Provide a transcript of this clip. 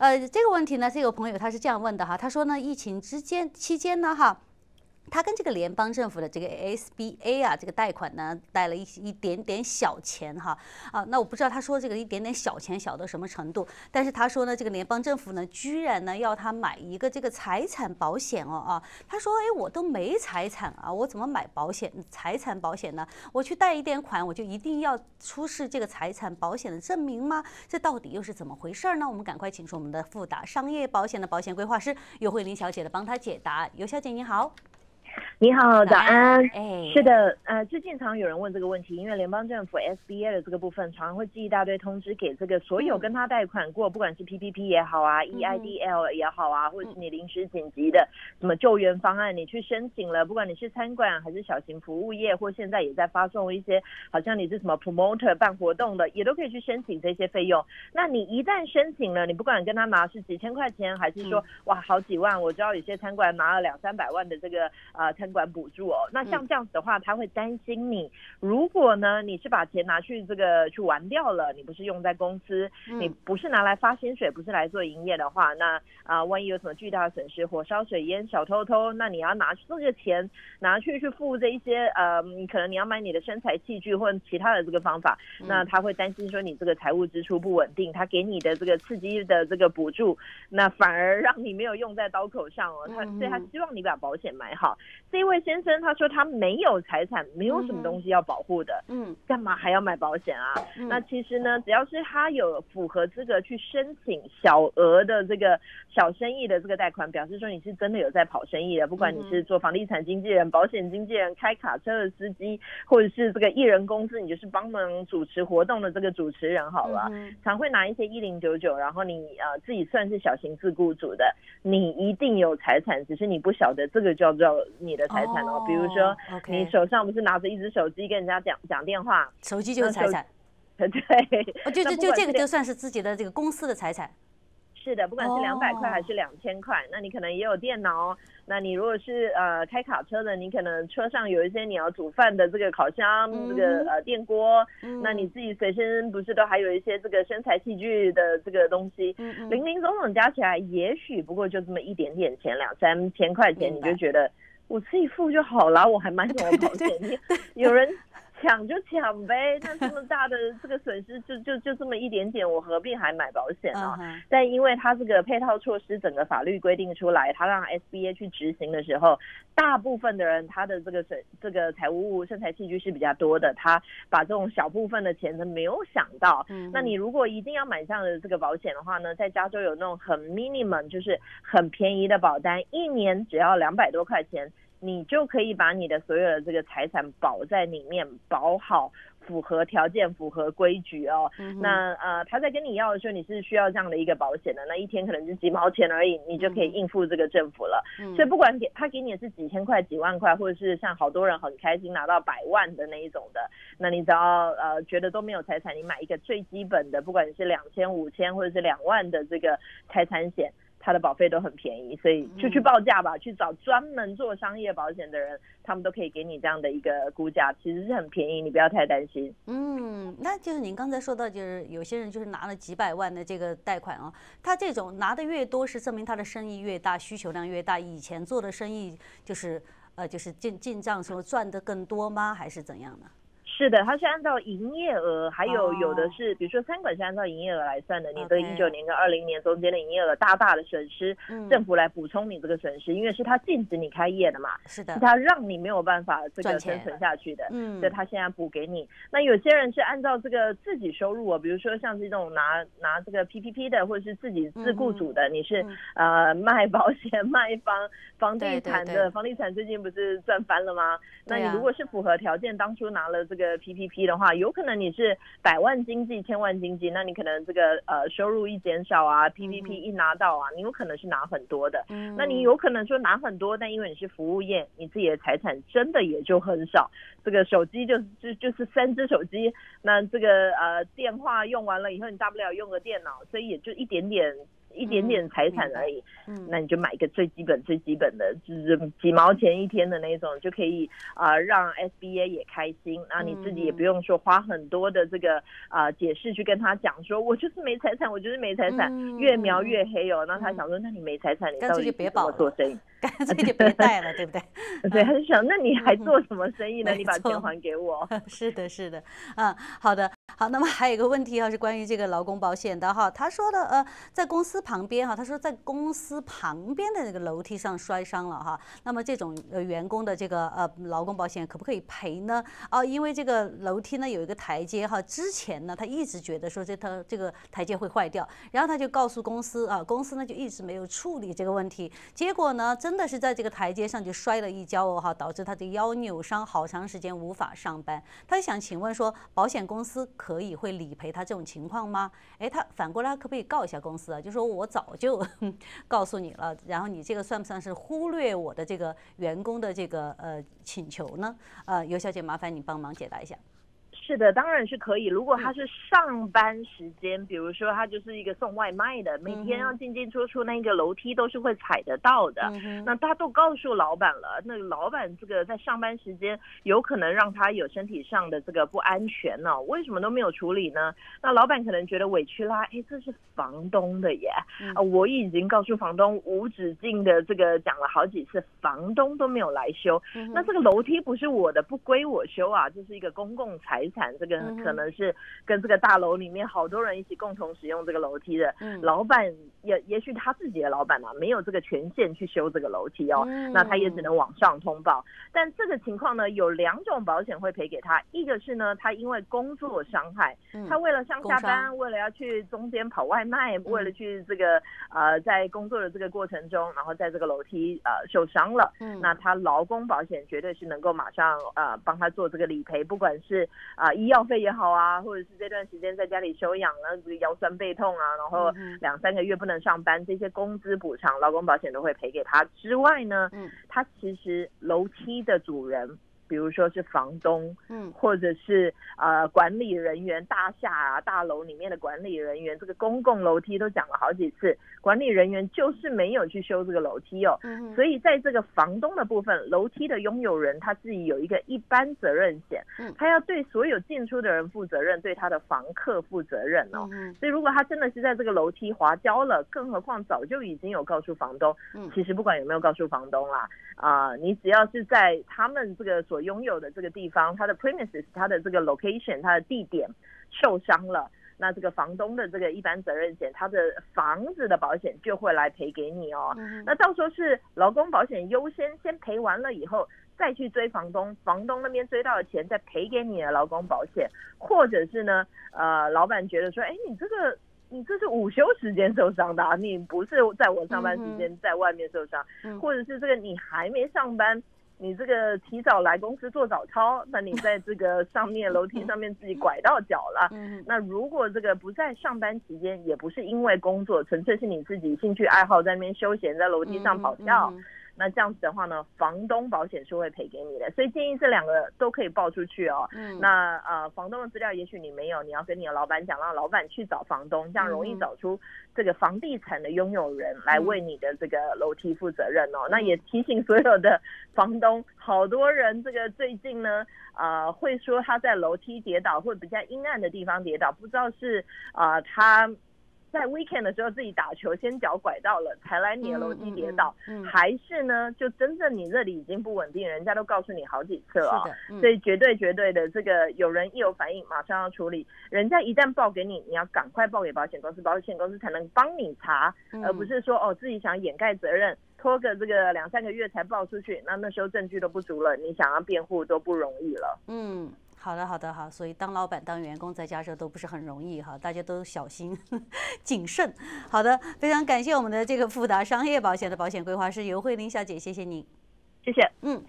呃，这个问题呢，这个朋友他是这样问的哈，他说呢，疫情之间期间呢，哈。他跟这个联邦政府的这个 SBA 啊，这个贷款呢，贷了一一点点小钱哈啊，那我不知道他说这个一点点小钱小到什么程度，但是他说呢，这个联邦政府呢，居然呢要他买一个这个财产保险哦啊，他说哎，我都没财产啊，我怎么买保险财产保险呢？我去贷一点款，我就一定要出示这个财产保险的证明吗？这到底又是怎么回事呢？我们赶快请出我们的富达商业保险的保险规划师尤慧玲小姐的帮他解答。尤小姐你好。你好，早安。哎，是的，呃，最近常有人问这个问题，因为联邦政府 SBA 的这个部分常常会寄一大堆通知给这个所有跟他贷款过，不管是 PPP 也好啊，EIDL 也好啊，或者是你临时紧急的什么救援方案，你去申请了，不管你是餐馆还是小型服务业，或现在也在发送一些，好像你是什么 promoter 办活动的，也都可以去申请这些费用。那你一旦申请了，你不管跟他拿是几千块钱，还是说哇好几万，我知道有些餐馆拿了两三百万的这个呃餐管补助哦，那像这样子的话，他会担心你。如果呢，你是把钱拿去这个去玩掉了，你不是用在公司，你不是拿来发薪水，不是来做营业的话，那啊、呃，万一有什么巨大的损失，火烧水淹、小偷偷，那你要拿这个钱拿去去付这一些呃，你可能你要买你的身材器具或者其他的这个方法，那他会担心说你这个财务支出不稳定，他给你的这个刺激的这个补助，那反而让你没有用在刀口上哦。他所以他希望你把保险买好。这一位先生他说他没有财产，没有什么东西要保护的，嗯，干嘛还要买保险啊？那其实呢，只要是他有符合资格去申请小额的这个小生意的这个贷款，表示说你是真的有在跑生意的，不管你是做房地产经纪人、保险经纪人、开卡车的司机，或者是这个艺人公司，你就是帮忙主持活动的这个主持人，好了，常会拿一些一零九九，然后你呃自己算是小型自雇主的，你一定有财产，只是你不晓得这个叫做你的财产哦。比如说，你手上不是拿着一只手机跟人家讲讲电话，手机就是财产，对，就就就这个就算是自己的这个公司的财产。是的，不管是两百块还是两千块，那你可能也有电脑。那你如果是呃开卡车的，你可能车上有一些你要煮饭的这个烤箱，这个呃电锅。那你自己随身不是都还有一些这个身材器具的这个东西？零零总总加起来，也许不过就这么一点点钱，两三千块钱，你就觉得。我自己付就好了，我还买什么保险？有人抢就抢呗，那这么大的这个损失就就就这么一点点，我何必还买保险啊？但因为它这个配套措施，整个法律规定出来，他让 SBA 去执行的时候，大部分的人他的这个损这个财务生财器具是比较多的，他把这种小部分的钱他没有想到。那你如果一定要买这样的这个保险的话呢，在加州有那种很 minimum 就是很便宜的保单，一年只要两百多块钱。你就可以把你的所有的这个财产保在里面，保好，符合条件，符合规矩哦。嗯、那呃，他在跟你要的时候，你是需要这样的一个保险的，那一天可能就几毛钱而已，你就可以应付这个政府了。嗯、所以不管给他给你的是几千块、几万块，或者是像好多人很开心拿到百万的那一种的，那你只要呃觉得都没有财产，你买一个最基本的，不管你是两千、五千或者是两万的这个财产险。它的保费都很便宜，所以就去报价吧，嗯、去找专门做商业保险的人，他们都可以给你这样的一个估价，其实是很便宜，你不要太担心。嗯，那就是您刚才说到，就是有些人就是拿了几百万的这个贷款啊，他这种拿的越多，是证明他的生意越大，需求量越大，以前做的生意就是呃就是进进账时候赚的更多吗？还是怎样呢？是的，它是按照营业额，还有有的是，比如说餐馆是按照营业额来算的。你这一九年跟二零年中间的营业额大大的损失，政府来补充你这个损失，因为是他禁止你开业的嘛，是的，是他让你没有办法这个生存下去的，嗯，所以他现在补给你。那有些人是按照这个自己收入啊，比如说像这种拿拿这个 PPP 的，或者是自己自雇主的，你是呃卖保险、卖房房地产的，房地产最近不是赚翻了吗？那你如果是符合条件，当初拿了这个。个 PPP 的话，有可能你是百万经济、千万经济，那你可能这个呃收入一减少啊，PPP 一拿到啊，你有可能是拿很多的。嗯，那你有可能说拿很多，但因为你是服务业，你自己的财产真的也就很少。这个手机就就就是三只手机，那这个呃电话用完了以后，你大不了用个电脑，所以也就一点点。一点点财产而已。嗯，那你就买一个最基本最基本的，就是几毛钱一天的那种，就可以啊、呃、让 SBA 也开心。然后你自己也不用说花很多的这个啊、呃、解释去跟他讲说，我就是没财产，我就是没财产，嗯、越描越黑哦。那他想说，那你没财产，你到底怎么做生意？干 脆就别带了，对不对？对，他就想，那你还做什么生意呢？你把钱还给我。是的，是的，嗯，好的。好，那么还有一个问题哈，是关于这个劳工保险的哈。他说的呃，在公司旁边哈，他说在公司旁边的那个楼梯上摔伤了哈。那么这种呃员工的这个呃劳工保险可不可以赔呢？啊，因为这个楼梯呢有一个台阶哈，之前呢他一直觉得说这他这个台阶会坏掉，然后他就告诉公司啊，公司呢就一直没有处理这个问题，结果呢真的是在这个台阶上就摔了一跤哦哈，导致他的腰扭伤，好长时间无法上班。他想请问说，保险公司可以会理赔他这种情况吗？诶，他反过来可不可以告一下公司啊？就说我早就 告诉你了，然后你这个算不算是忽略我的这个员工的这个呃请求呢？呃，尤小姐，麻烦你帮忙解答一下。是的，当然是可以。如果他是上班时间，比如说他就是一个送外卖的，每天要进进出出那个楼梯都是会踩得到的。那他都告诉老板了，那老板这个在上班时间有可能让他有身体上的这个不安全呢？为什么都没有处理呢？那老板可能觉得委屈啦，哎，这是房东的耶，啊，我已经告诉房东无止境的这个讲了好几次，房东都没有来修。那这个楼梯不是我的，不归我修啊，这是一个公共财产。这个可能是跟这个大楼里面好多人一起共同使用这个楼梯的，老板也也许他自己的老板啊，没有这个权限去修这个楼梯哦，那他也只能往上通报。但这个情况呢，有两种保险会赔给他，一个是呢，他因为工作伤害，他为了上下班，为了要去中间跑外卖，为了去这个呃在工作的这个过程中，然后在这个楼梯呃受伤了，嗯那他劳工保险绝对是能够马上呃帮他做这个理赔，不管是啊。医药费也好啊，或者是这段时间在家里休养了，这个腰酸背痛啊，然后两三个月不能上班，这些工资补偿，劳工保险都会赔给他。之外呢，他其实楼梯的主人。比如说是房东，嗯，或者是呃管理人员，大厦啊大楼里面的管理人员，这个公共楼梯都讲了好几次，管理人员就是没有去修这个楼梯哦，嗯，所以在这个房东的部分，楼梯的拥有人他自己有一个一般责任险，嗯，他要对所有进出的人负责任，对他的房客负责任哦，嗯，所以如果他真的是在这个楼梯滑跤了，更何况早就已经有告诉房东，嗯，其实不管有没有告诉房东啦，啊，呃，你只要是在他们这个所拥有的这个地方，它的 premises，它的这个 location，它的地点受伤了，那这个房东的这个一般责任险，它的房子的保险就会来赔给你哦。嗯、那到时候是劳工保险优先先赔完了以后，再去追房东，房东那边追到的钱再赔给你的劳工保险，或者是呢，呃，老板觉得说，哎，你这个你这是午休时间受伤的，啊，你不是在我上班时间在外面受伤，嗯，或者是这个你还没上班。你这个提早来公司做早操，那你在这个上面楼梯上面自己拐到脚了。那如果这个不在上班期间，也不是因为工作，纯粹是你自己兴趣爱好在那边休闲，在楼梯上跑跳。那这样子的话呢，房东保险是会赔给你的，所以建议这两个都可以报出去哦。嗯。那呃，房东的资料也许你没有，你要跟你的老板讲，让老板去找房东，这样容易找出这个房地产的拥有人来为你的这个楼梯负责任哦。那也提醒所有的房东，好多人这个最近呢，呃，会说他在楼梯跌倒或者比较阴暗的地方跌倒，不知道是啊、呃、他。在 weekend 的时候自己打球，先脚拐到了，才来你的楼梯跌倒，嗯嗯嗯、还是呢？就真正你这里已经不稳定，人家都告诉你好几次了，嗯、所以绝对绝对的，这个有人一有反应，马上要处理。人家一旦报给你，你要赶快报给保险公司，保险公司才能帮你查，嗯、而不是说哦自己想掩盖责任，拖个这个两三个月才报出去，那那时候证据都不足了，你想要辩护都不容易了。嗯。好的，好的，好，所以当老板、当员工在家时候都不是很容易哈，大家都小心 谨慎。好的，非常感谢我们的这个富达商业保险的保险规划师尤慧玲小姐，谢谢您，谢谢，嗯。